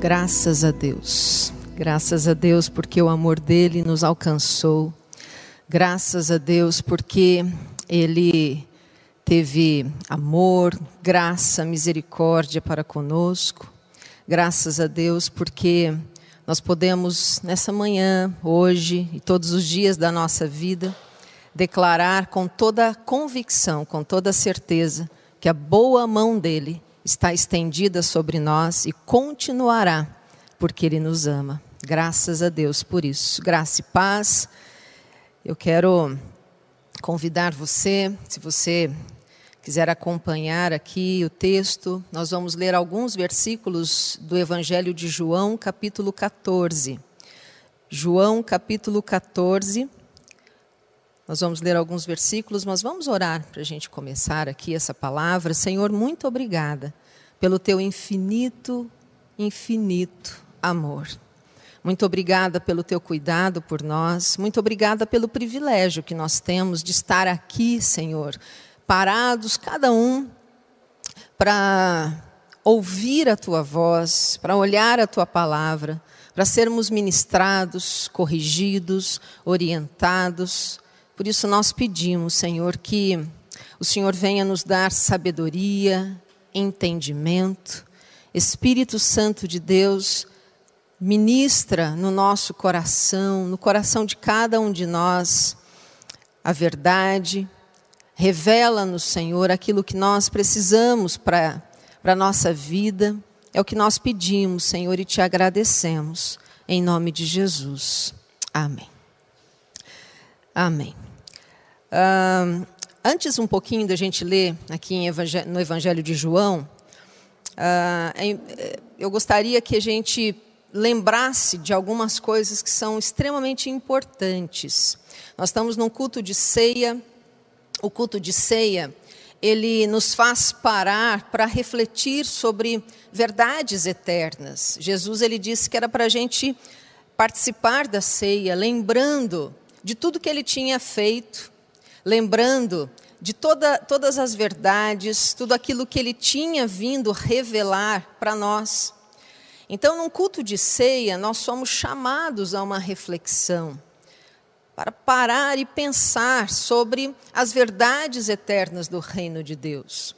Graças a Deus. Graças a Deus porque o amor dele nos alcançou. Graças a Deus porque ele teve amor, graça, misericórdia para conosco. Graças a Deus porque nós podemos nessa manhã, hoje e todos os dias da nossa vida declarar com toda convicção, com toda certeza que a boa mão dele está estendida sobre nós e continuará, porque Ele nos ama. Graças a Deus por isso. Graça e paz. Eu quero convidar você, se você quiser acompanhar aqui o texto, nós vamos ler alguns versículos do Evangelho de João, capítulo 14. João, capítulo 14. Nós vamos ler alguns versículos, mas vamos orar para a gente começar aqui essa palavra. Senhor, muito obrigada pelo teu infinito, infinito amor. Muito obrigada pelo teu cuidado por nós. Muito obrigada pelo privilégio que nós temos de estar aqui, Senhor, parados, cada um, para ouvir a tua voz, para olhar a tua palavra, para sermos ministrados, corrigidos, orientados por isso nós pedimos, Senhor, que o Senhor venha nos dar sabedoria, entendimento. Espírito Santo de Deus, ministra no nosso coração, no coração de cada um de nós, a verdade. Revela-nos, Senhor, aquilo que nós precisamos para a nossa vida. É o que nós pedimos, Senhor, e te agradecemos. Em nome de Jesus. Amém. Amém. Uh, antes um pouquinho da gente ler aqui no Evangelho de João, uh, eu gostaria que a gente lembrasse de algumas coisas que são extremamente importantes. Nós estamos num culto de ceia. O culto de ceia, ele nos faz parar para refletir sobre verdades eternas. Jesus ele disse que era para a gente participar da ceia, lembrando de tudo que ele tinha feito, lembrando de toda, todas as verdades, tudo aquilo que ele tinha vindo revelar para nós. Então, num culto de ceia, nós somos chamados a uma reflexão, para parar e pensar sobre as verdades eternas do reino de Deus.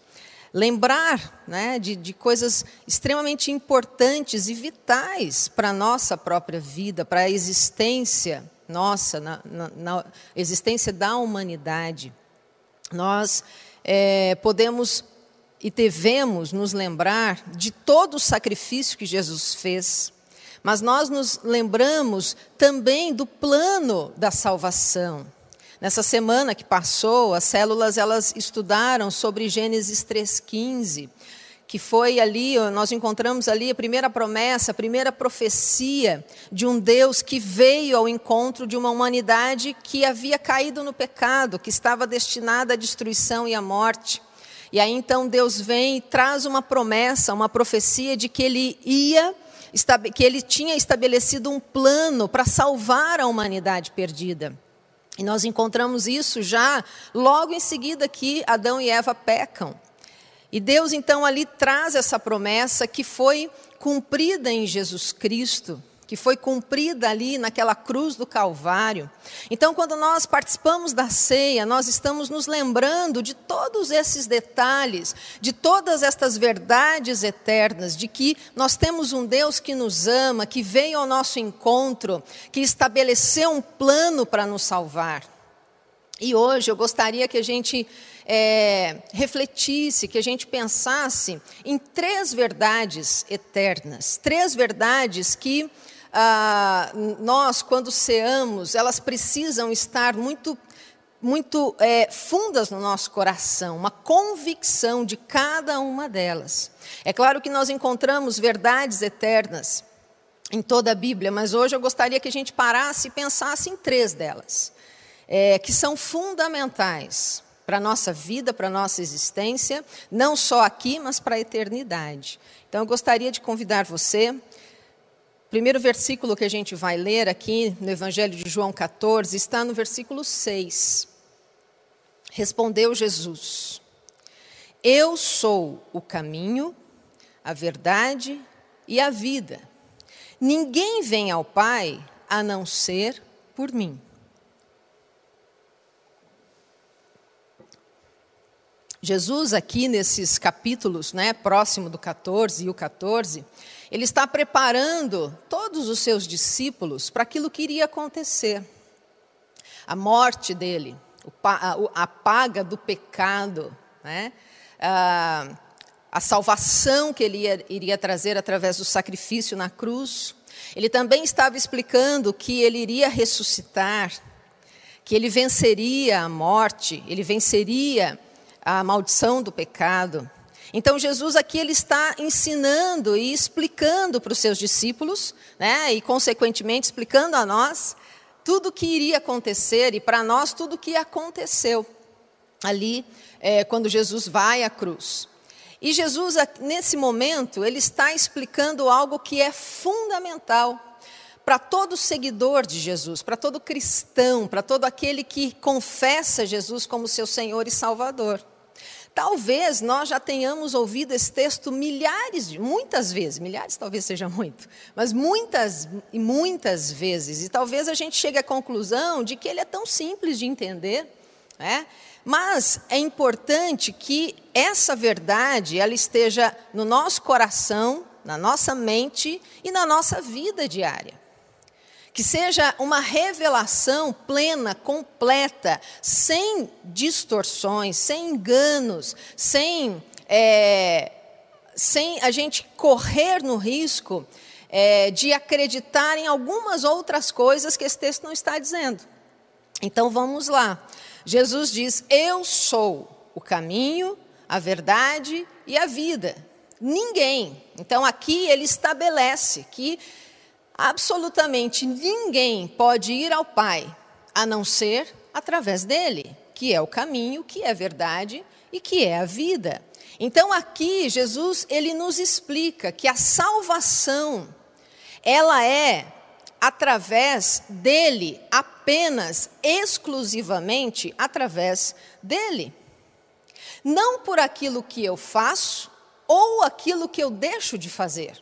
Lembrar né, de, de coisas extremamente importantes e vitais para a nossa própria vida, para a existência nossa, na, na, na existência da humanidade, nós é, podemos e devemos nos lembrar de todo o sacrifício que Jesus fez, mas nós nos lembramos também do plano da salvação. Nessa semana que passou, as células elas estudaram sobre Gênesis 3:15 que foi ali, nós encontramos ali a primeira promessa, a primeira profecia de um Deus que veio ao encontro de uma humanidade que havia caído no pecado, que estava destinada à destruição e à morte. E aí então Deus vem e traz uma promessa, uma profecia de que ele ia que ele tinha estabelecido um plano para salvar a humanidade perdida. E nós encontramos isso já logo em seguida que Adão e Eva pecam. E Deus então ali traz essa promessa que foi cumprida em Jesus Cristo, que foi cumprida ali naquela cruz do Calvário. Então, quando nós participamos da ceia, nós estamos nos lembrando de todos esses detalhes, de todas estas verdades eternas, de que nós temos um Deus que nos ama, que veio ao nosso encontro, que estabeleceu um plano para nos salvar. E hoje eu gostaria que a gente é, refletisse, que a gente pensasse em três verdades eternas, três verdades que ah, nós, quando ceamos, elas precisam estar muito muito é, fundas no nosso coração, uma convicção de cada uma delas. É claro que nós encontramos verdades eternas em toda a Bíblia, mas hoje eu gostaria que a gente parasse e pensasse em três delas, é, que são fundamentais para a nossa vida, para a nossa existência, não só aqui, mas para a eternidade. Então, eu gostaria de convidar você. Primeiro versículo que a gente vai ler aqui no Evangelho de João 14 está no versículo 6. Respondeu Jesus: Eu sou o caminho, a verdade e a vida. Ninguém vem ao Pai a não ser por mim. Jesus, aqui nesses capítulos, né, próximo do 14 e o 14, ele está preparando todos os seus discípulos para aquilo que iria acontecer. A morte dele, a paga do pecado, né? a, salvação que ele ia, iria trazer através do sacrifício na cruz. Ele também estava explicando que ele iria ressuscitar, que ele venceria a morte, ele venceria a maldição do pecado. Então Jesus aqui ele está ensinando e explicando para os seus discípulos, né, e consequentemente explicando a nós tudo o que iria acontecer e para nós tudo o que aconteceu ali é, quando Jesus vai à cruz. E Jesus nesse momento ele está explicando algo que é fundamental para todo seguidor de Jesus, para todo cristão, para todo aquele que confessa Jesus como seu Senhor e Salvador. Talvez nós já tenhamos ouvido esse texto milhares muitas vezes, milhares talvez seja muito, mas muitas e muitas vezes. E talvez a gente chegue à conclusão de que ele é tão simples de entender, né? Mas é importante que essa verdade ela esteja no nosso coração, na nossa mente e na nossa vida diária que seja uma revelação plena, completa, sem distorções, sem enganos, sem, é, sem a gente correr no risco é, de acreditar em algumas outras coisas que esse texto não está dizendo. Então vamos lá. Jesus diz: Eu sou o caminho, a verdade e a vida. Ninguém. Então aqui ele estabelece que absolutamente ninguém pode ir ao Pai a não ser através dele, que é o caminho, que é a verdade e que é a vida. Então aqui Jesus ele nos explica que a salvação ela é através dele, apenas exclusivamente através dele. Não por aquilo que eu faço ou aquilo que eu deixo de fazer.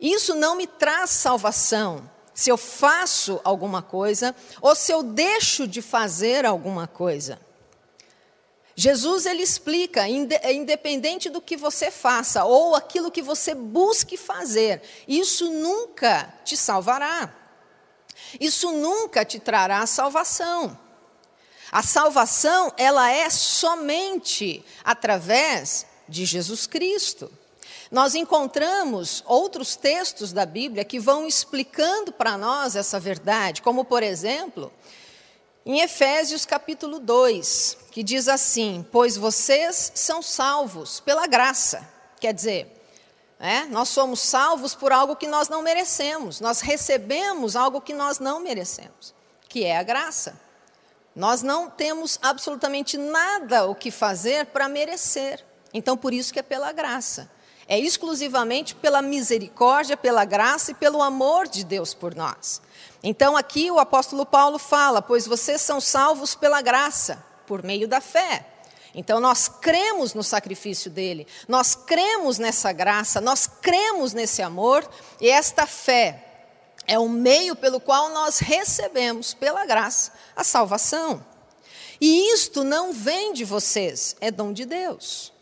Isso não me traz salvação. Se eu faço alguma coisa ou se eu deixo de fazer alguma coisa. Jesus ele explica, é independente do que você faça ou aquilo que você busque fazer, isso nunca te salvará. Isso nunca te trará salvação. A salvação, ela é somente através de Jesus Cristo. Nós encontramos outros textos da Bíblia que vão explicando para nós essa verdade, como, por exemplo, em Efésios capítulo 2, que diz assim: Pois vocês são salvos pela graça. Quer dizer, é, nós somos salvos por algo que nós não merecemos, nós recebemos algo que nós não merecemos, que é a graça. Nós não temos absolutamente nada o que fazer para merecer. Então, por isso que é pela graça é exclusivamente pela misericórdia, pela graça e pelo amor de Deus por nós. Então aqui o apóstolo Paulo fala: Pois vocês são salvos pela graça, por meio da fé. Então nós cremos no sacrifício dele, nós cremos nessa graça, nós cremos nesse amor, e esta fé é o meio pelo qual nós recebemos, pela graça, a salvação. E isto não vem de vocês, é dom de Deus.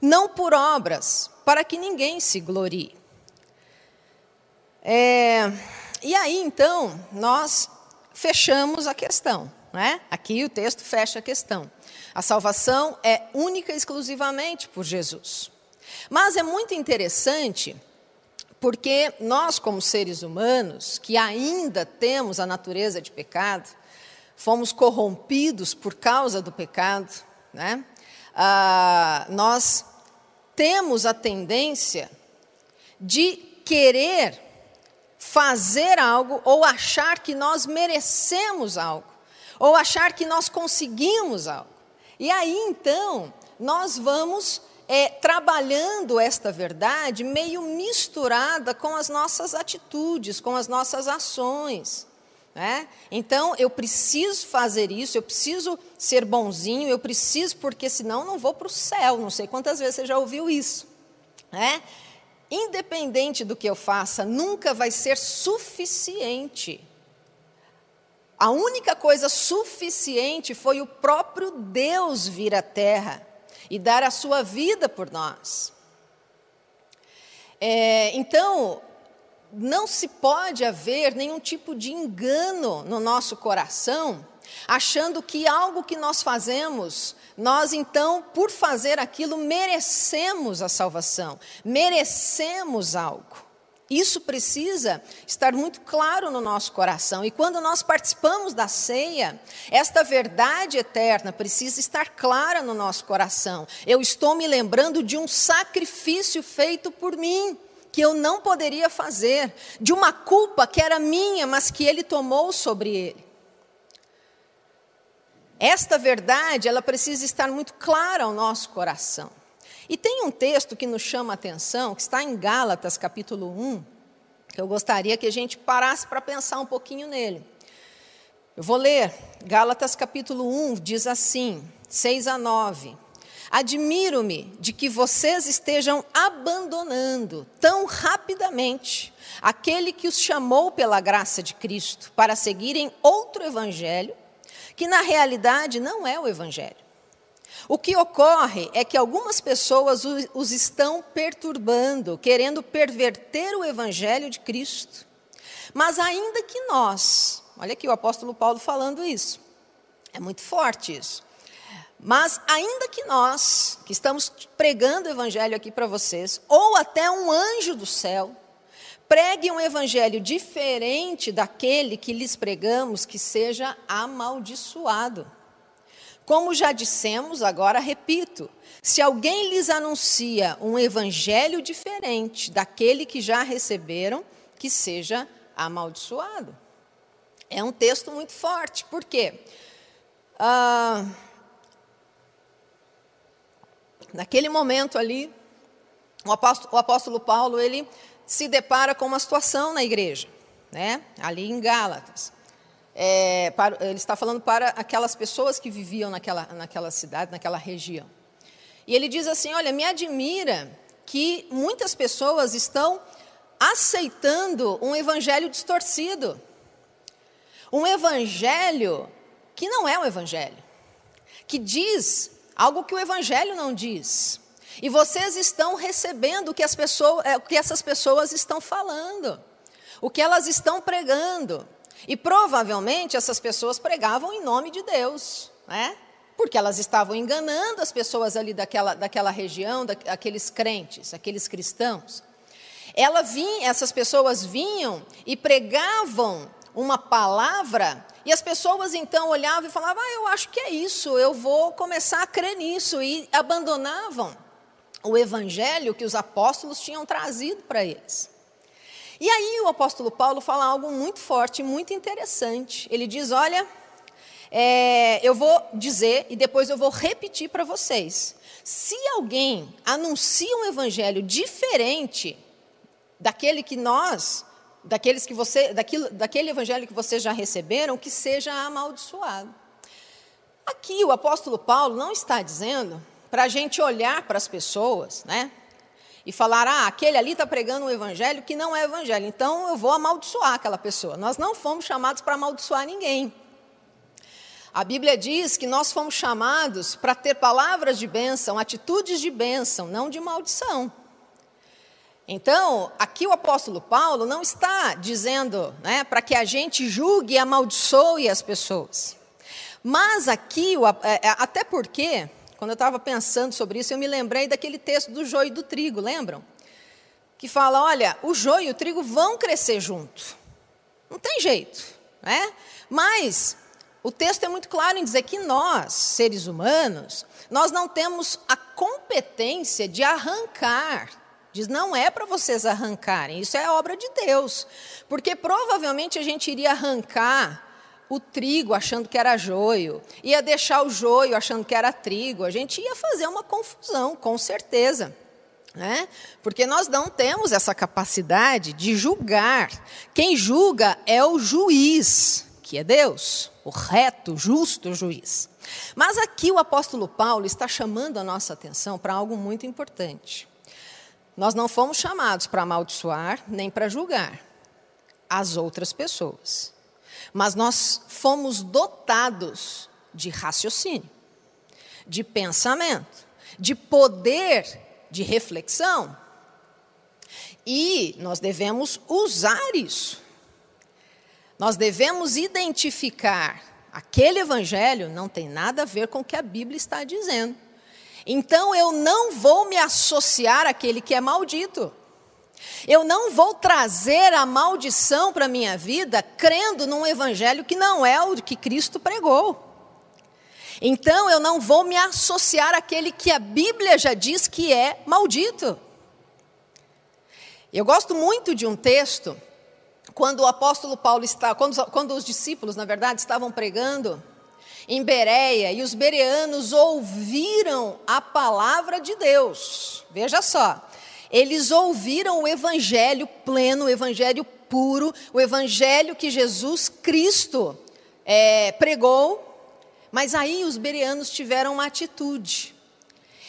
Não por obras, para que ninguém se glorie. É, e aí, então, nós fechamos a questão. Né? Aqui o texto fecha a questão. A salvação é única e exclusivamente por Jesus. Mas é muito interessante porque nós, como seres humanos, que ainda temos a natureza de pecado, fomos corrompidos por causa do pecado, né? Ah, nós temos a tendência de querer fazer algo ou achar que nós merecemos algo, ou achar que nós conseguimos algo. E aí então nós vamos é, trabalhando esta verdade meio misturada com as nossas atitudes, com as nossas ações. Né? Então, eu preciso fazer isso, eu preciso ser bonzinho, eu preciso, porque senão não vou para o céu. Não sei quantas vezes você já ouviu isso. Né? independente do que eu faça, nunca vai ser suficiente. A única coisa suficiente foi o próprio Deus vir à terra e dar a sua vida por nós. É, então, não se pode haver nenhum tipo de engano no nosso coração, achando que algo que nós fazemos, nós então, por fazer aquilo, merecemos a salvação, merecemos algo. Isso precisa estar muito claro no nosso coração. E quando nós participamos da ceia, esta verdade eterna precisa estar clara no nosso coração. Eu estou me lembrando de um sacrifício feito por mim, que eu não poderia fazer, de uma culpa que era minha, mas que ele tomou sobre ele. Esta verdade, ela precisa estar muito clara ao nosso coração. E tem um texto que nos chama a atenção, que está em Gálatas, capítulo 1, que eu gostaria que a gente parasse para pensar um pouquinho nele. Eu vou ler, Gálatas, capítulo 1, diz assim, 6 a 9. Admiro-me de que vocês estejam abandonando tão rapidamente aquele que os chamou pela graça de Cristo para seguirem outro evangelho, que na realidade não é o evangelho. O que ocorre é que algumas pessoas os estão perturbando, querendo perverter o evangelho de Cristo. Mas ainda que nós, olha aqui o apóstolo Paulo falando isso, é muito forte isso. Mas ainda que nós, que estamos pregando o evangelho aqui para vocês, ou até um anjo do céu, pregue um evangelho diferente daquele que lhes pregamos, que seja amaldiçoado. Como já dissemos, agora repito: se alguém lhes anuncia um evangelho diferente daquele que já receberam, que seja amaldiçoado. É um texto muito forte, por quê? Ah, naquele momento ali, o apóstolo, o apóstolo Paulo ele se depara com uma situação na igreja, né? ali em Gálatas é, para, ele está falando para aquelas pessoas que viviam naquela, naquela cidade, naquela região. E ele diz assim: Olha, me admira que muitas pessoas estão aceitando um evangelho distorcido. Um evangelho que não é um evangelho, que diz algo que o evangelho não diz. E vocês estão recebendo o que, as pessoas, é, o que essas pessoas estão falando, o que elas estão pregando. E provavelmente essas pessoas pregavam em nome de Deus, né? porque elas estavam enganando as pessoas ali daquela, daquela região, daqueles crentes, aqueles cristãos. Ela vinha, essas pessoas vinham e pregavam uma palavra e as pessoas então olhavam e falavam: ah, eu acho que é isso, eu vou começar a crer nisso e abandonavam o evangelho que os apóstolos tinham trazido para eles. E aí o apóstolo Paulo fala algo muito forte, muito interessante. Ele diz: Olha, é, eu vou dizer e depois eu vou repetir para vocês. Se alguém anuncia um evangelho diferente daquele que nós, daqueles que você, daquilo, daquele evangelho que vocês já receberam, que seja amaldiçoado. Aqui o apóstolo Paulo não está dizendo para a gente olhar para as pessoas, né? e falar, ah, aquele ali está pregando um evangelho que não é evangelho, então eu vou amaldiçoar aquela pessoa. Nós não fomos chamados para amaldiçoar ninguém. A Bíblia diz que nós fomos chamados para ter palavras de bênção, atitudes de bênção, não de maldição. Então, aqui o apóstolo Paulo não está dizendo né, para que a gente julgue e amaldiçoe as pessoas. Mas aqui, é, é, até porque quando eu estava pensando sobre isso, eu me lembrei daquele texto do joio e do trigo, lembram? Que fala: olha, o joio e o trigo vão crescer junto. Não tem jeito, né? Mas o texto é muito claro em dizer que nós, seres humanos, nós não temos a competência de arrancar. Diz, não é para vocês arrancarem, isso é obra de Deus. Porque provavelmente a gente iria arrancar o trigo achando que era joio, ia deixar o joio achando que era trigo, a gente ia fazer uma confusão, com certeza. Né? Porque nós não temos essa capacidade de julgar. Quem julga é o juiz, que é Deus, o reto, justo juiz. Mas aqui o apóstolo Paulo está chamando a nossa atenção para algo muito importante. Nós não fomos chamados para amaldiçoar nem para julgar as outras pessoas, mas nós fomos dotados de raciocínio, de pensamento, de poder de reflexão. E nós devemos usar isso. Nós devemos identificar aquele evangelho não tem nada a ver com o que a Bíblia está dizendo. Então eu não vou me associar àquele que é maldito. Eu não vou trazer a maldição para a minha vida crendo num evangelho que não é o que Cristo pregou. Então eu não vou me associar àquele que a Bíblia já diz que é maldito. Eu gosto muito de um texto quando o apóstolo Paulo está, quando, quando os discípulos, na verdade, estavam pregando em Bereia e os bereanos ouviram a palavra de Deus. Veja só, eles ouviram o evangelho pleno, o evangelho puro, o evangelho que Jesus Cristo é, pregou mas aí os bereanos tiveram uma atitude.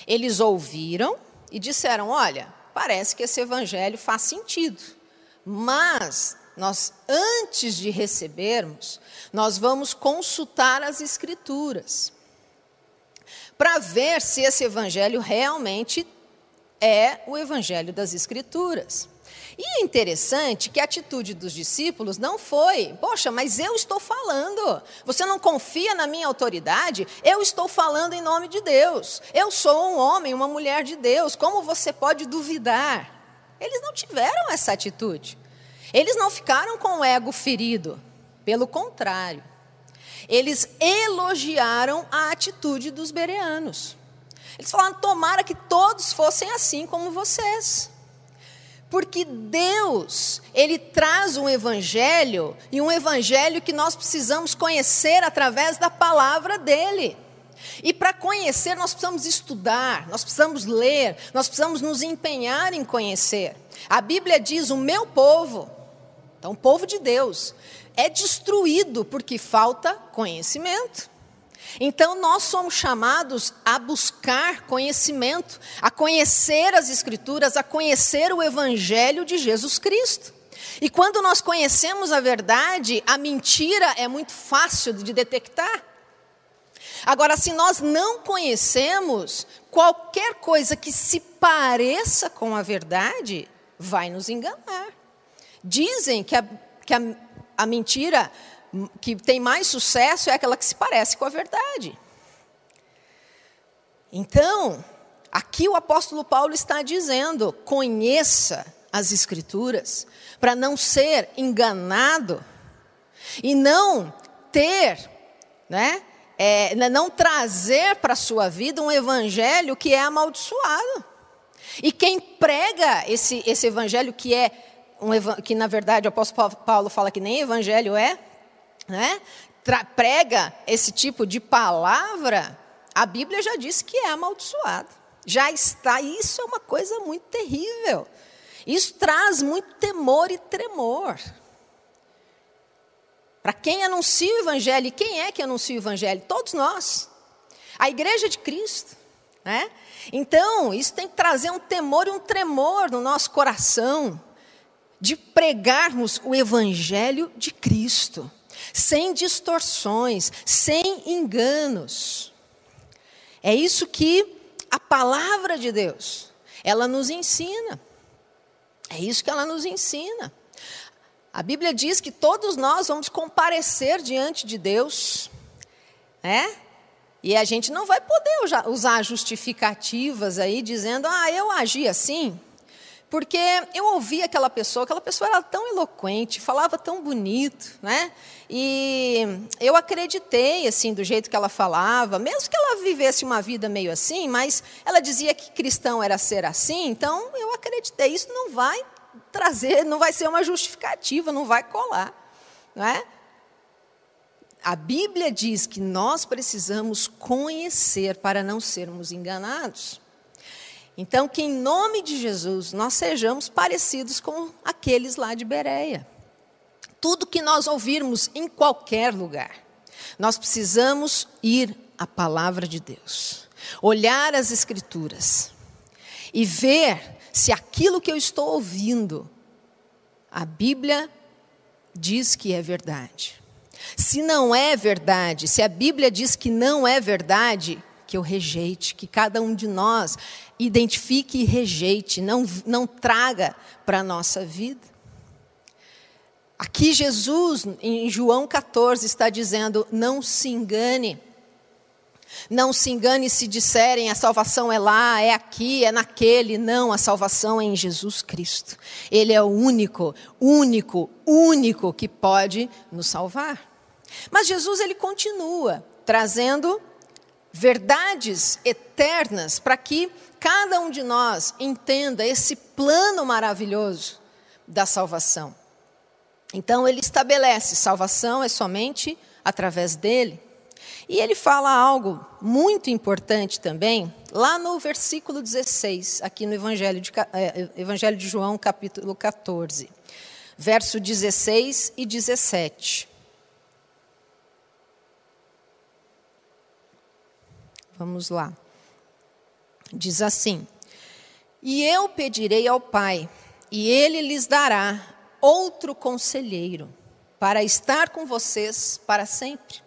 Eles ouviram e disseram: Olha, parece que esse evangelho faz sentido, mas nós, antes de recebermos, nós vamos consultar as Escrituras para ver se esse evangelho realmente é o evangelho das Escrituras. E é interessante que a atitude dos discípulos não foi, poxa, mas eu estou falando, você não confia na minha autoridade? Eu estou falando em nome de Deus, eu sou um homem, uma mulher de Deus, como você pode duvidar? Eles não tiveram essa atitude, eles não ficaram com o ego ferido, pelo contrário, eles elogiaram a atitude dos bereanos. Eles falaram: tomara que todos fossem assim como vocês. Porque Deus, Ele traz um evangelho, e um evangelho que nós precisamos conhecer através da palavra dEle. E para conhecer, nós precisamos estudar, nós precisamos ler, nós precisamos nos empenhar em conhecer. A Bíblia diz: o meu povo, então o povo de Deus, é destruído porque falta conhecimento. Então, nós somos chamados a buscar conhecimento, a conhecer as Escrituras, a conhecer o Evangelho de Jesus Cristo. E quando nós conhecemos a verdade, a mentira é muito fácil de detectar. Agora, se nós não conhecemos, qualquer coisa que se pareça com a verdade vai nos enganar. Dizem que a, que a, a mentira que tem mais sucesso é aquela que se parece com a verdade. Então, aqui o apóstolo Paulo está dizendo: conheça as Escrituras, para não ser enganado e não ter, né, é, não trazer para a sua vida um evangelho que é amaldiçoado. E quem prega esse, esse evangelho que é, um, que na verdade o apóstolo Paulo fala que nem evangelho é, né, prega esse tipo de palavra, a Bíblia já disse que é amaldiçoado. Já está, isso é uma coisa muito terrível. Isso traz muito temor e tremor. Para quem anuncia o Evangelho, e quem é que anuncia o Evangelho? Todos nós. A igreja de Cristo. Né? Então, isso tem que trazer um temor e um tremor no nosso coração, de pregarmos o Evangelho de Cristo sem distorções, sem enganos. É isso que a palavra de Deus, ela nos ensina. É isso que ela nos ensina. A Bíblia diz que todos nós vamos comparecer diante de Deus, né? E a gente não vai poder usar justificativas aí dizendo, ah, eu agi assim, porque eu ouvi aquela pessoa, aquela pessoa era tão eloquente, falava tão bonito, né? E eu acreditei, assim, do jeito que ela falava, mesmo que ela vivesse uma vida meio assim, mas ela dizia que cristão era ser assim, então eu acreditei. Isso não vai trazer, não vai ser uma justificativa, não vai colar, não é? A Bíblia diz que nós precisamos conhecer para não sermos enganados. Então, que em nome de Jesus nós sejamos parecidos com aqueles lá de Bereia. Tudo que nós ouvirmos em qualquer lugar, nós precisamos ir à palavra de Deus, olhar as Escrituras e ver se aquilo que eu estou ouvindo, a Bíblia diz que é verdade. Se não é verdade, se a Bíblia diz que não é verdade, que eu rejeite, que cada um de nós identifique e rejeite, não, não traga para a nossa vida. Aqui Jesus, em João 14, está dizendo: não se engane. Não se engane se disserem a salvação é lá, é aqui, é naquele. Não, a salvação é em Jesus Cristo. Ele é o único, único, único que pode nos salvar. Mas Jesus ele continua trazendo verdades eternas para que cada um de nós entenda esse plano maravilhoso da salvação. Então ele estabelece salvação é somente através dele. E ele fala algo muito importante também, lá no versículo 16, aqui no Evangelho de, é, Evangelho de João, capítulo 14, verso 16 e 17. Vamos lá. Diz assim: E eu pedirei ao Pai, e ele lhes dará outro conselheiro, para estar com vocês para sempre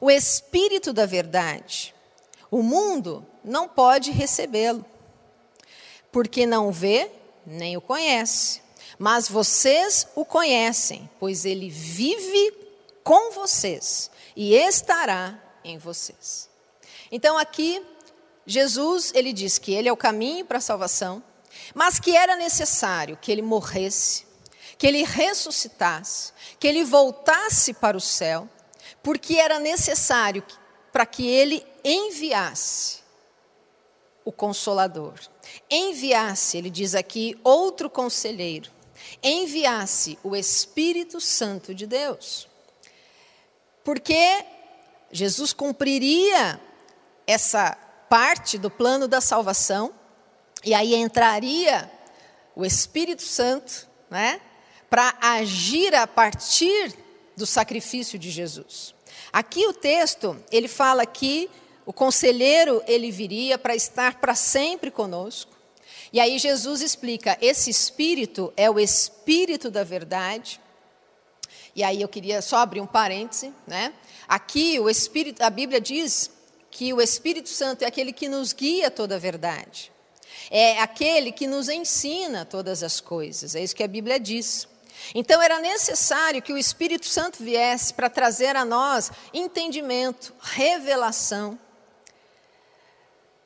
o Espírito da Verdade. O mundo não pode recebê-lo, porque não vê nem o conhece. Mas vocês o conhecem, pois ele vive com vocês e estará em vocês. Então aqui Jesus, ele diz que ele é o caminho para a salvação, mas que era necessário que ele morresse, que ele ressuscitasse, que ele voltasse para o céu porque era necessário para que ele enviasse o consolador, enviasse, ele diz aqui, outro conselheiro, enviasse o Espírito Santo de Deus. Porque Jesus cumpriria essa parte do plano da salvação, e aí entraria o Espírito Santo, né, para agir a partir do sacrifício de Jesus. Aqui o texto, ele fala que o conselheiro ele viria para estar para sempre conosco. E aí Jesus explica, esse espírito é o espírito da verdade. E aí eu queria só abrir um parêntese, né? Aqui o espírito, a Bíblia diz que o Espírito Santo é aquele que nos guia toda a verdade. É aquele que nos ensina todas as coisas. É isso que a Bíblia diz. Então era necessário que o Espírito Santo viesse para trazer a nós entendimento, revelação.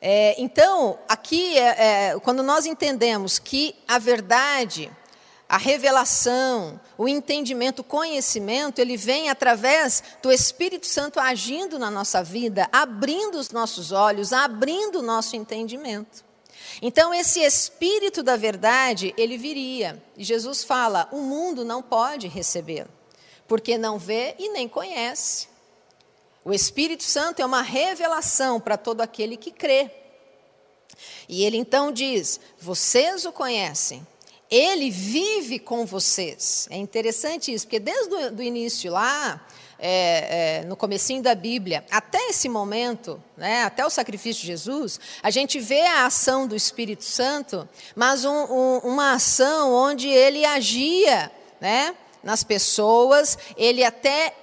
É, então, aqui, é, é, quando nós entendemos que a verdade, a revelação, o entendimento, o conhecimento, ele vem através do Espírito Santo agindo na nossa vida, abrindo os nossos olhos, abrindo o nosso entendimento. Então, esse espírito da verdade, ele viria. E Jesus fala: o mundo não pode recebê-lo, porque não vê e nem conhece. O Espírito Santo é uma revelação para todo aquele que crê. E ele então diz: vocês o conhecem, ele vive com vocês. É interessante isso, porque desde o início lá, é, é, no comecinho da Bíblia, até esse momento, né, até o sacrifício de Jesus, a gente vê a ação do Espírito Santo, mas um, um, uma ação onde ele agia né, nas pessoas, ele até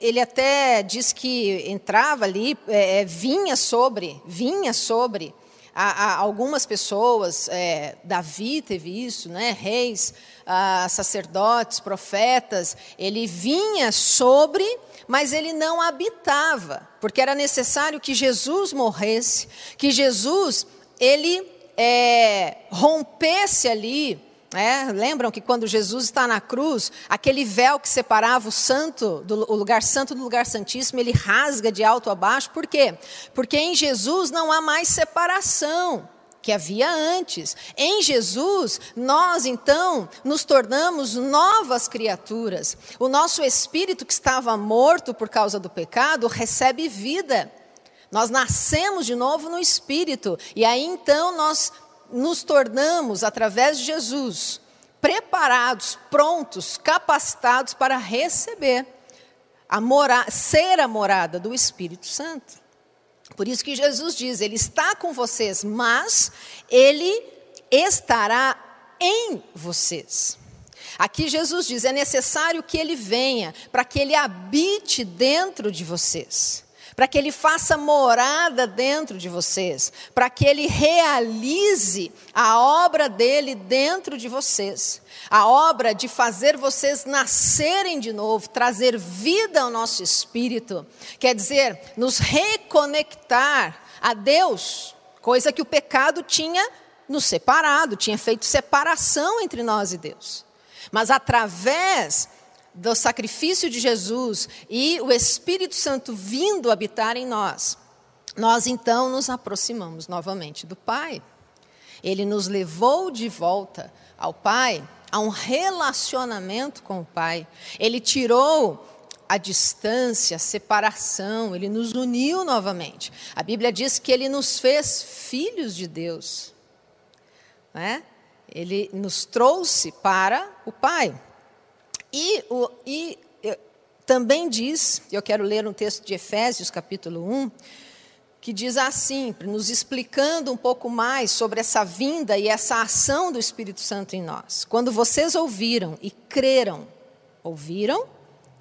ele até diz que entrava ali, é, é vinha sobre, vinha sobre a, a algumas pessoas, é, Davi teve isso, né, reis, a, sacerdotes, profetas, ele vinha sobre, mas ele não habitava, porque era necessário que Jesus morresse, que Jesus ele é, rompesse ali é, lembram que quando Jesus está na cruz, aquele véu que separava o santo, do, o lugar santo do lugar santíssimo, ele rasga de alto a baixo. Por quê? Porque em Jesus não há mais separação que havia antes. Em Jesus, nós então nos tornamos novas criaturas. O nosso espírito que estava morto por causa do pecado recebe vida. Nós nascemos de novo no espírito e aí então nós nos tornamos, através de Jesus, preparados, prontos, capacitados para receber, a mora ser a morada do Espírito Santo. Por isso que Jesus diz: Ele está com vocês, mas Ele estará em vocês. Aqui Jesus diz: é necessário que ele venha para que ele habite dentro de vocês para que Ele faça morada dentro de vocês, para que Ele realize a obra dele dentro de vocês, a obra de fazer vocês nascerem de novo, trazer vida ao nosso espírito, quer dizer, nos reconectar a Deus, coisa que o pecado tinha nos separado, tinha feito separação entre nós e Deus. Mas através do sacrifício de Jesus e o Espírito Santo vindo habitar em nós, nós então nos aproximamos novamente do Pai. Ele nos levou de volta ao Pai, a um relacionamento com o Pai. Ele tirou a distância, a separação, ele nos uniu novamente. A Bíblia diz que ele nos fez filhos de Deus. Né? Ele nos trouxe para o Pai. E, o, e também diz, eu quero ler um texto de Efésios, capítulo 1, que diz assim, nos explicando um pouco mais sobre essa vinda e essa ação do Espírito Santo em nós. Quando vocês ouviram e creram, ouviram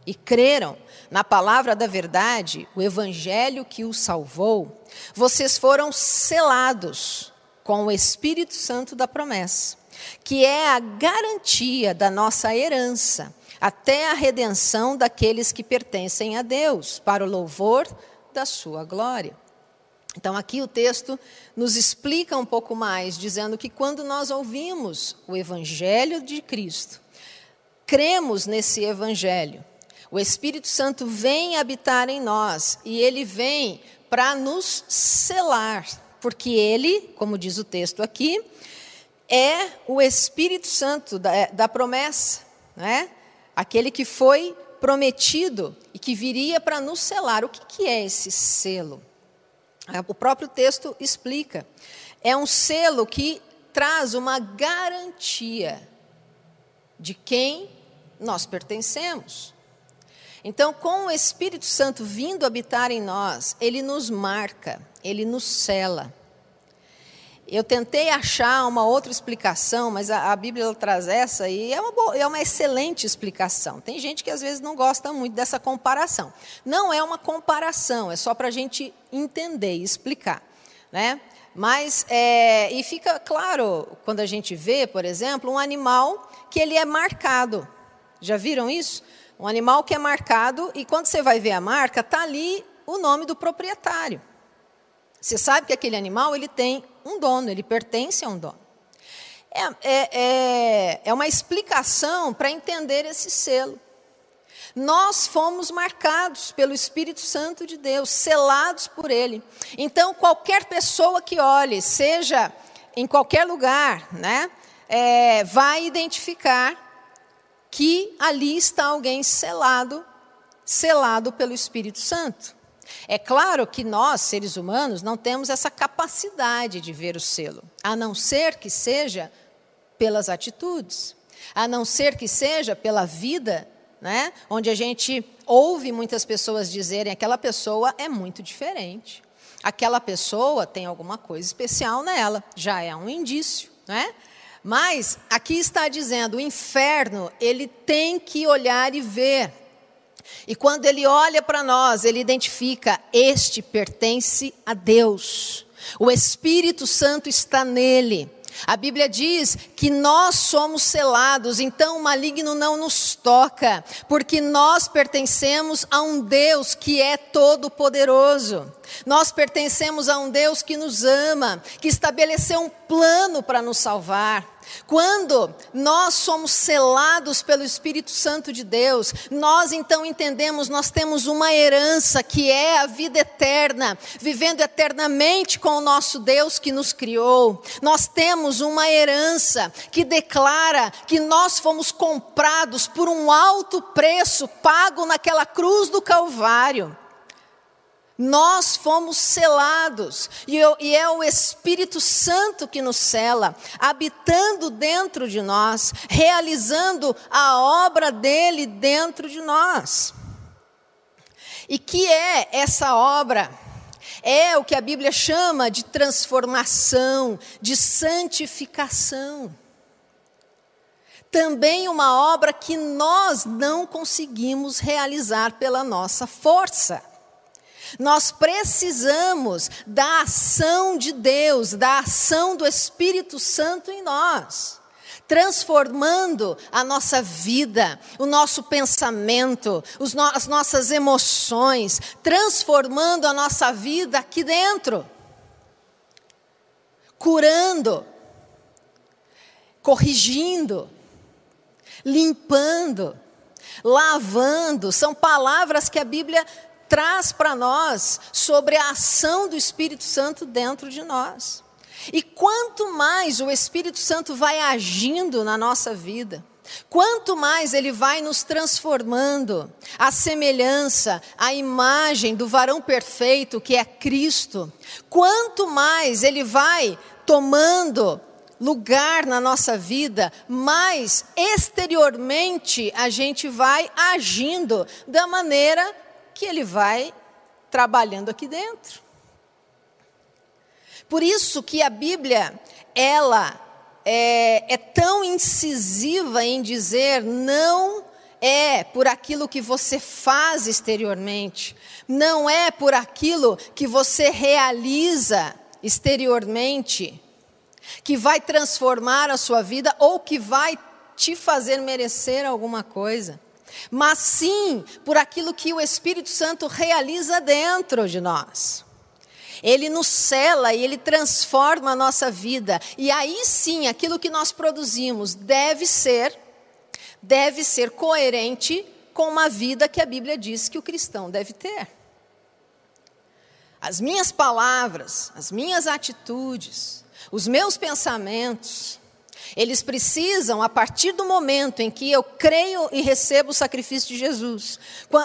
e creram na palavra da verdade, o evangelho que os salvou, vocês foram selados com o Espírito Santo da promessa, que é a garantia da nossa herança até a redenção daqueles que pertencem a Deus, para o louvor da sua glória. Então, aqui o texto nos explica um pouco mais, dizendo que quando nós ouvimos o Evangelho de Cristo, cremos nesse Evangelho, o Espírito Santo vem habitar em nós e ele vem para nos selar, porque ele, como diz o texto aqui, é o Espírito Santo da, da promessa, né? Aquele que foi prometido e que viria para nos selar. O que, que é esse selo? É, o próprio texto explica. É um selo que traz uma garantia de quem nós pertencemos. Então, com o Espírito Santo vindo habitar em nós, ele nos marca, ele nos sela. Eu tentei achar uma outra explicação, mas a, a Bíblia traz essa e é uma, boa, é uma excelente explicação. Tem gente que às vezes não gosta muito dessa comparação. Não é uma comparação, é só para a gente entender e explicar. Né? Mas, é, e fica claro quando a gente vê, por exemplo, um animal que ele é marcado. Já viram isso? Um animal que é marcado e quando você vai ver a marca, está ali o nome do proprietário. Você sabe que aquele animal ele tem um dono, ele pertence a um dono. É, é, é, é uma explicação para entender esse selo. Nós fomos marcados pelo Espírito Santo de Deus, selados por Ele. Então, qualquer pessoa que olhe, seja em qualquer lugar, né, é, vai identificar que ali está alguém selado, selado pelo Espírito Santo. É claro que nós, seres humanos, não temos essa capacidade de ver o selo, a não ser que seja pelas atitudes, a não ser que seja pela vida, né? onde a gente ouve muitas pessoas dizerem aquela pessoa é muito diferente. Aquela pessoa tem alguma coisa especial nela, já é um indício, né? Mas aqui está dizendo, o inferno, ele tem que olhar e ver e quando ele olha para nós, ele identifica: este pertence a Deus. O Espírito Santo está nele. A Bíblia diz que nós somos selados, então o maligno não nos toca, porque nós pertencemos a um Deus que é todo-poderoso. Nós pertencemos a um Deus que nos ama, que estabeleceu um plano para nos salvar. Quando nós somos selados pelo Espírito Santo de Deus, nós então entendemos, nós temos uma herança que é a vida eterna, vivendo eternamente com o nosso Deus que nos criou. Nós temos uma herança que declara que nós fomos comprados por um alto preço pago naquela cruz do Calvário. Nós fomos selados, e é o Espírito Santo que nos sela, habitando dentro de nós, realizando a obra dele dentro de nós. E que é essa obra? É o que a Bíblia chama de transformação, de santificação. Também uma obra que nós não conseguimos realizar pela nossa força. Nós precisamos da ação de Deus, da ação do Espírito Santo em nós, transformando a nossa vida, o nosso pensamento, as nossas emoções, transformando a nossa vida aqui dentro, curando, corrigindo, limpando, lavando, são palavras que a Bíblia traz para nós sobre a ação do Espírito Santo dentro de nós. E quanto mais o Espírito Santo vai agindo na nossa vida, quanto mais ele vai nos transformando, a semelhança, a imagem do varão perfeito que é Cristo, quanto mais ele vai tomando lugar na nossa vida, mais exteriormente a gente vai agindo da maneira que ele vai trabalhando aqui dentro. Por isso que a Bíblia, ela é, é tão incisiva em dizer não é por aquilo que você faz exteriormente, não é por aquilo que você realiza exteriormente, que vai transformar a sua vida ou que vai te fazer merecer alguma coisa mas sim por aquilo que o Espírito Santo realiza dentro de nós. Ele nos cela e ele transforma a nossa vida. E aí sim, aquilo que nós produzimos deve ser deve ser coerente com uma vida que a Bíblia diz que o cristão deve ter. As minhas palavras, as minhas atitudes, os meus pensamentos, eles precisam, a partir do momento em que eu creio e recebo o sacrifício de Jesus,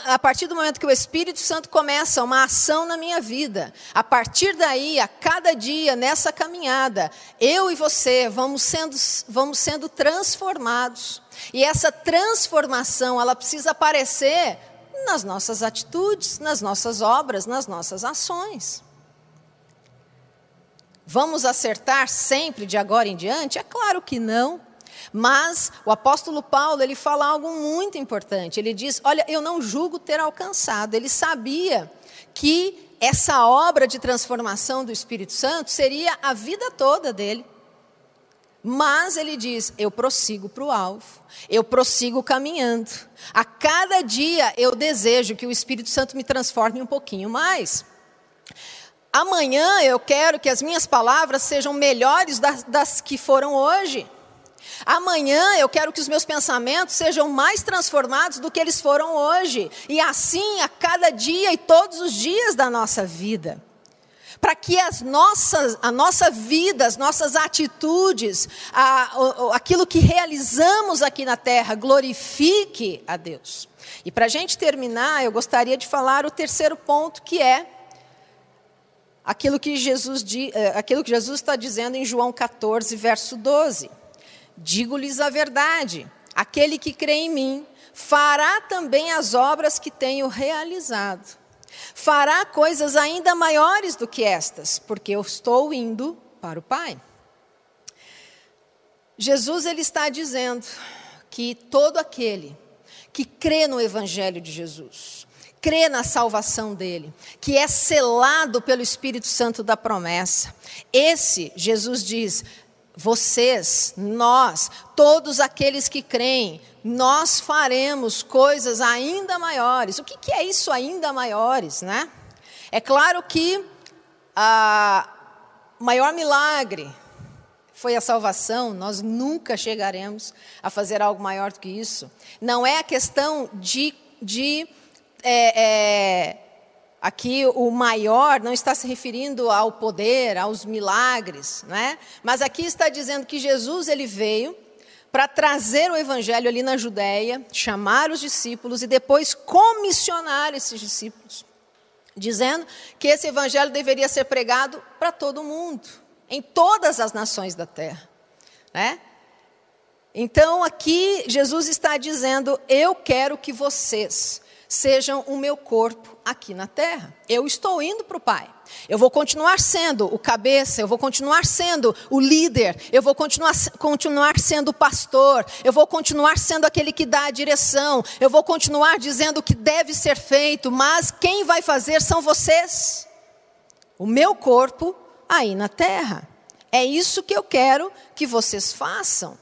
a partir do momento que o Espírito Santo começa uma ação na minha vida, a partir daí, a cada dia nessa caminhada, eu e você vamos sendo, vamos sendo transformados. E essa transformação, ela precisa aparecer nas nossas atitudes, nas nossas obras, nas nossas ações. Vamos acertar sempre de agora em diante? É claro que não. Mas o apóstolo Paulo, ele fala algo muito importante. Ele diz: "Olha, eu não julgo ter alcançado". Ele sabia que essa obra de transformação do Espírito Santo seria a vida toda dele. Mas ele diz: eu prossigo para o alvo, eu prossigo caminhando. A cada dia eu desejo que o Espírito Santo me transforme um pouquinho mais. Amanhã eu quero que as minhas palavras sejam melhores das, das, que foram hoje. Amanhã eu quero que os meus pensamentos sejam mais transformados do que eles foram hoje. E assim a cada dia e todos os dias da nossa vida. Para que as nossas, a nossa vida, as nossas atitudes, a, a, aquilo que realizamos aqui na terra, glorifique a Deus. E para a gente terminar, eu gostaria de falar o terceiro ponto, que é aquilo que Jesus, eh, aquilo que Jesus está dizendo em João 14, verso 12. Digo-lhes a verdade: aquele que crê em mim fará também as obras que tenho realizado. Fará coisas ainda maiores do que estas, porque eu estou indo para o Pai. Jesus ele está dizendo que todo aquele que crê no evangelho de Jesus, crê na salvação dele, que é selado pelo Espírito Santo da promessa. Esse, Jesus diz, vocês, nós, todos aqueles que creem, nós faremos coisas ainda maiores. O que, que é isso ainda maiores, né? É claro que o maior milagre foi a salvação, nós nunca chegaremos a fazer algo maior do que isso. Não é a questão de, de é, é, aqui o maior não está se referindo ao poder, aos milagres, né? mas aqui está dizendo que Jesus ele veio para trazer o evangelho ali na Judéia, chamar os discípulos e depois comissionar esses discípulos, dizendo que esse evangelho deveria ser pregado para todo mundo, em todas as nações da terra. Né? Então aqui Jesus está dizendo: Eu quero que vocês sejam o meu corpo aqui na terra. Eu estou indo para o Pai. Eu vou continuar sendo o cabeça, eu vou continuar sendo o líder, eu vou continuar, continuar sendo o pastor, eu vou continuar sendo aquele que dá a direção, eu vou continuar dizendo o que deve ser feito, mas quem vai fazer são vocês. O meu corpo aí na terra. É isso que eu quero que vocês façam.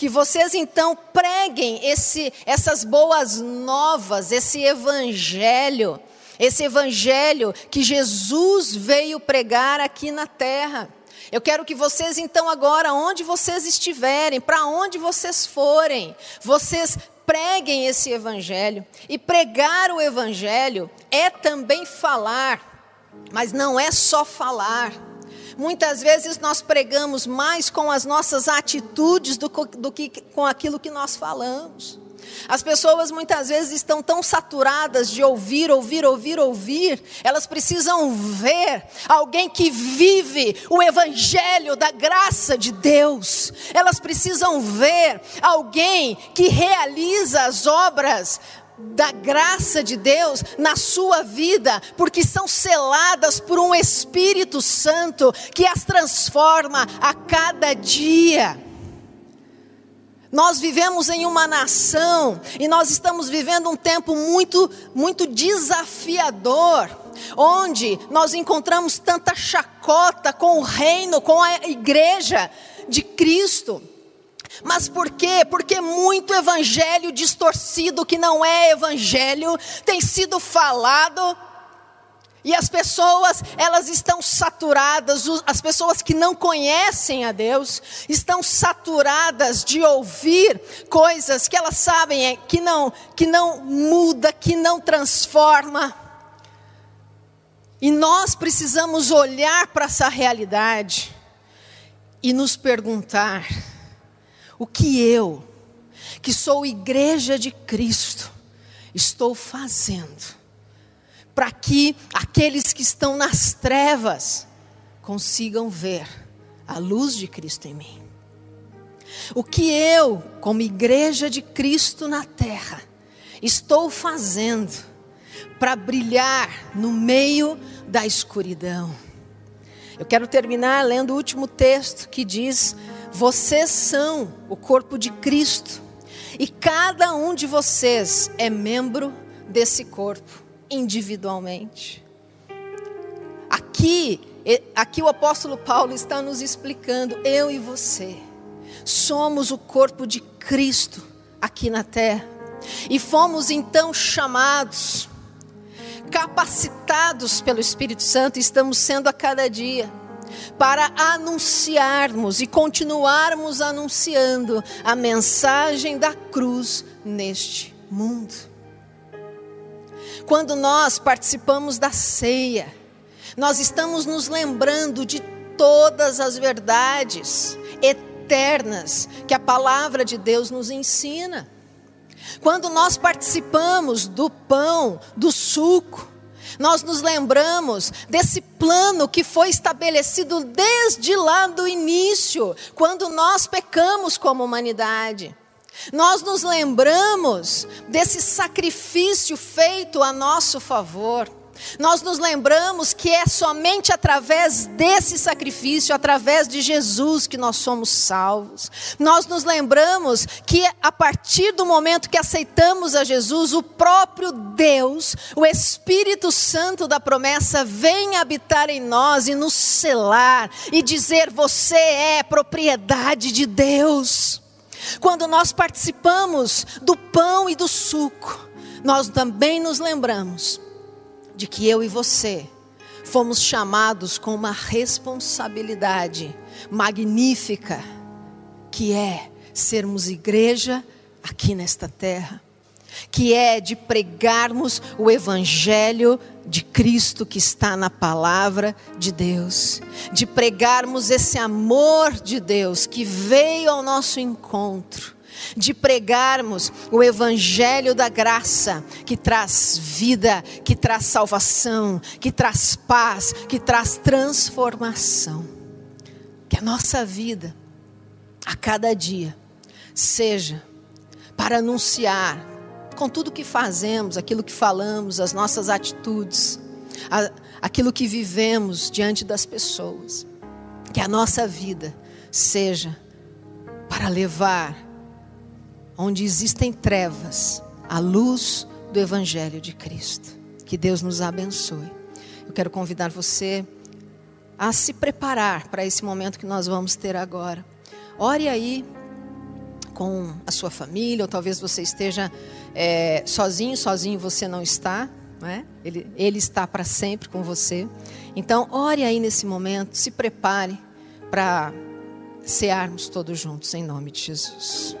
Que vocês então preguem esse, essas boas novas, esse evangelho, esse evangelho que Jesus veio pregar aqui na terra. Eu quero que vocês então agora, onde vocês estiverem, para onde vocês forem, vocês preguem esse evangelho. E pregar o evangelho é também falar, mas não é só falar. Muitas vezes nós pregamos mais com as nossas atitudes do, do que com aquilo que nós falamos. As pessoas muitas vezes estão tão saturadas de ouvir, ouvir, ouvir, ouvir, elas precisam ver alguém que vive o evangelho da graça de Deus. Elas precisam ver alguém que realiza as obras da graça de Deus na sua vida, porque são seladas por um Espírito Santo que as transforma a cada dia. Nós vivemos em uma nação e nós estamos vivendo um tempo muito, muito desafiador, onde nós encontramos tanta chacota com o reino, com a igreja de Cristo. Mas por quê? Porque muito evangelho distorcido, que não é evangelho, tem sido falado. E as pessoas, elas estão saturadas, as pessoas que não conhecem a Deus, estão saturadas de ouvir coisas que elas sabem é, que não, que não muda, que não transforma. E nós precisamos olhar para essa realidade e nos perguntar: o que eu, que sou igreja de Cristo, estou fazendo para que aqueles que estão nas trevas consigam ver a luz de Cristo em mim? O que eu, como igreja de Cristo na terra, estou fazendo para brilhar no meio da escuridão? Eu quero terminar lendo o último texto que diz vocês são o corpo de Cristo e cada um de vocês é membro desse corpo individualmente. Aqui, aqui o apóstolo Paulo está nos explicando, eu e você somos o corpo de Cristo aqui na terra. E fomos então chamados, capacitados pelo Espírito Santo, estamos sendo a cada dia para anunciarmos e continuarmos anunciando a mensagem da cruz neste mundo. Quando nós participamos da ceia, nós estamos nos lembrando de todas as verdades eternas que a palavra de Deus nos ensina. Quando nós participamos do pão, do suco, nós nos lembramos desse plano que foi estabelecido desde lá do início, quando nós pecamos como humanidade. Nós nos lembramos desse sacrifício feito a nosso favor. Nós nos lembramos que é somente através desse sacrifício, através de Jesus, que nós somos salvos. Nós nos lembramos que a partir do momento que aceitamos a Jesus, o próprio Deus, o Espírito Santo da promessa, vem habitar em nós e nos selar e dizer: Você é propriedade de Deus. Quando nós participamos do pão e do suco, nós também nos lembramos de que eu e você fomos chamados com uma responsabilidade magnífica, que é sermos igreja aqui nesta terra, que é de pregarmos o evangelho de Cristo que está na palavra de Deus, de pregarmos esse amor de Deus que veio ao nosso encontro de pregarmos o evangelho da graça, que traz vida, que traz salvação, que traz paz, que traz transformação. Que a nossa vida, a cada dia, seja para anunciar com tudo que fazemos, aquilo que falamos, as nossas atitudes, a, aquilo que vivemos diante das pessoas. Que a nossa vida seja para levar onde existem trevas a luz do Evangelho de Cristo. Que Deus nos abençoe. Eu quero convidar você a se preparar para esse momento que nós vamos ter agora. Ore aí com a sua família, ou talvez você esteja é, sozinho, sozinho você não está, não é? ele, ele está para sempre com você. Então, ore aí nesse momento, se prepare para cearmos todos juntos, em nome de Jesus.